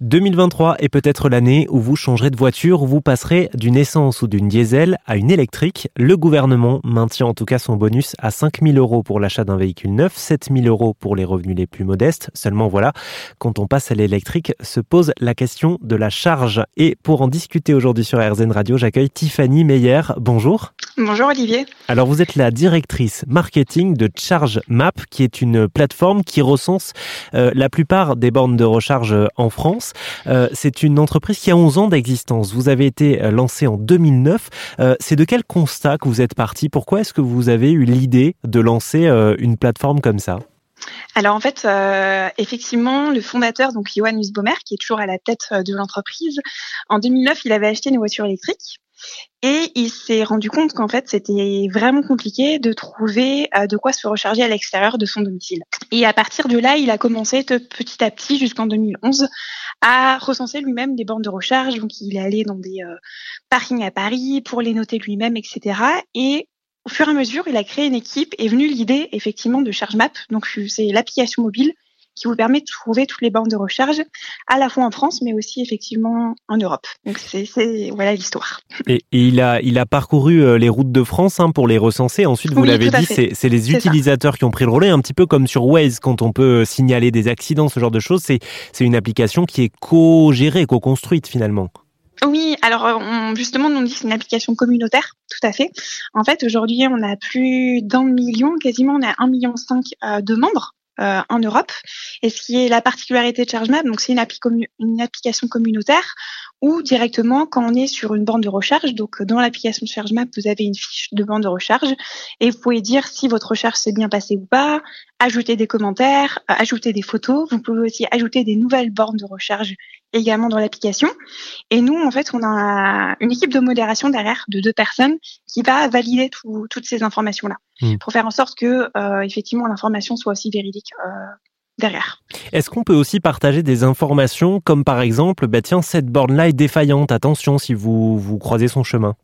2023 est peut-être l'année où vous changerez de voiture, où vous passerez d'une essence ou d'une diesel à une électrique. Le gouvernement maintient en tout cas son bonus à 5 000 euros pour l'achat d'un véhicule neuf, 7 000 euros pour les revenus les plus modestes. Seulement voilà, quand on passe à l'électrique, se pose la question de la charge. Et pour en discuter aujourd'hui sur RZN Radio, j'accueille Tiffany Meyer. Bonjour. Bonjour Olivier. Alors vous êtes la directrice marketing de Charge Map, qui est une plateforme qui recense euh, la plupart des bornes de recharge en France. Euh, c'est une entreprise qui a 11 ans d'existence. Vous avez été euh, lancé en 2009. Euh, c'est de quel constat que vous êtes parti? Pourquoi est-ce que vous avez eu l'idée de lancer une plateforme comme ça? Alors en fait, effectivement, le fondateur, donc Johan Nussbaumer, qui est toujours à la tête de l'entreprise, en 2009, il avait acheté une voiture électrique et il s'est rendu compte qu'en fait, c'était vraiment compliqué de trouver de quoi se recharger à l'extérieur de son domicile. Et à partir de là, il a commencé petit à petit jusqu'en 2011 à recenser lui-même des bornes de recharge. Donc, il est allé dans des euh, parkings à Paris pour les noter lui-même, etc. Et au fur et à mesure, il a créé une équipe et est venue l'idée effectivement de ChargeMap. Donc, c'est l'application mobile qui vous permet de trouver toutes les bornes de recharge, à la fois en France, mais aussi effectivement en Europe. Donc c'est voilà l'histoire. Et, il a il a parcouru euh, les routes de France hein, pour les recenser. Ensuite, vous l'avez dit, c'est les utilisateurs qui ont pris le relais, un petit peu comme sur Waze quand on peut signaler des accidents, ce genre de choses. C'est c'est une application qui est co-gérée, co-construite finalement. Oui, alors on, justement, on dit que c'est une application communautaire, tout à fait. En fait, aujourd'hui, on a plus d'un million, quasiment on a un million cinq euh, de membres. Euh, en Europe. Et ce qui est la particularité de ChargeMap, donc c'est une, une application communautaire ou directement quand on est sur une bande de recharge. Donc dans l'application ChargeMap, vous avez une fiche de bande de recharge et vous pouvez dire si votre recharge s'est bien passée ou pas, ajouter des commentaires, euh, ajouter des photos. Vous pouvez aussi ajouter des nouvelles bornes de recharge également dans l'application. Et nous, en fait, on a une équipe de modération derrière de deux personnes qui va valider toutes ces informations-là hmm. pour faire en sorte que euh, effectivement l'information soit aussi véridique. Euh, derrière. Est-ce qu'on peut aussi partager des informations comme par exemple, bah tiens, cette borne-là est défaillante, attention si vous, vous croisez son chemin?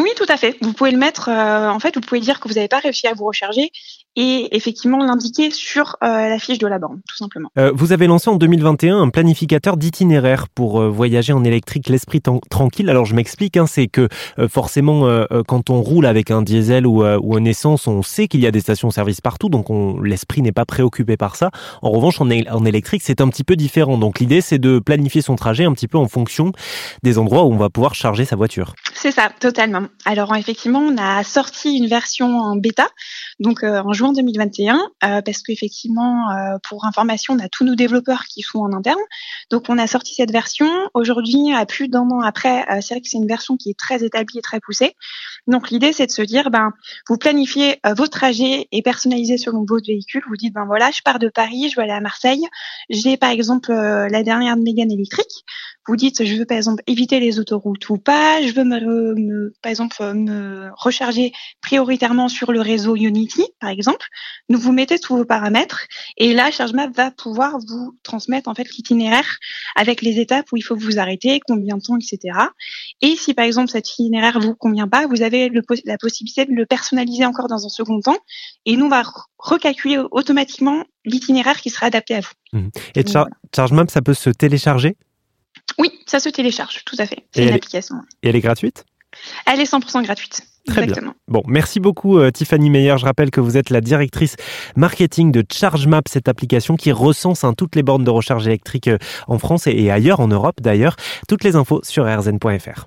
Oui, tout à fait. Vous pouvez le mettre, euh, en fait, vous pouvez dire que vous n'avez pas réussi à vous recharger et effectivement l'indiquer sur euh, la fiche de la borne, tout simplement. Euh, vous avez lancé en 2021 un planificateur d'itinéraire pour voyager en électrique l'esprit tranquille. Alors je m'explique, hein, c'est que forcément quand on roule avec un diesel ou, ou une essence, on sait qu'il y a des stations-service partout, donc l'esprit n'est pas préoccupé par ça. En revanche, en électrique, c'est un petit peu différent. Donc l'idée, c'est de planifier son trajet un petit peu en fonction des endroits où on va pouvoir charger sa voiture. C'est ça, totalement. Alors effectivement, on a sorti une version en bêta, donc euh, en juin 2021, euh, parce qu'effectivement, euh, pour information, on a tous nos développeurs qui sont en interne. Donc on a sorti cette version. Aujourd'hui, à plus d'un an après, c'est vrai que c'est une version qui est très établie et très poussée. Donc l'idée, c'est de se dire, ben, vous planifiez vos trajets et personnalisez selon votre véhicule. Vous dites, ben voilà, je pars de Paris, je vais aller à Marseille. J'ai par exemple la dernière Mégane électrique vous dites je veux par exemple éviter les autoroutes ou pas, je veux me, par exemple me recharger prioritairement sur le réseau Unity par exemple. Nous vous mettez tous vos paramètres et là ChargeMap va pouvoir vous transmettre en fait l'itinéraire avec les étapes où il faut vous arrêter, combien de temps, etc. Et si par exemple cet itinéraire vous convient pas, vous avez la possibilité de le personnaliser encore dans un second temps et nous on va recalculer automatiquement l'itinéraire qui sera adapté à vous. Mmh. Et ChargeMap, ça peut se télécharger? Oui, ça se télécharge, tout à fait. C'est une application. Et elle est gratuite? Elle est 100% gratuite. Très Exactement. bien. Bon, merci beaucoup euh, Tiffany Meyer. Je rappelle que vous êtes la directrice marketing de ChargeMap, cette application qui recense hein, toutes les bornes de recharge électrique euh, en France et, et ailleurs en Europe d'ailleurs. Toutes les infos sur rzn.fr.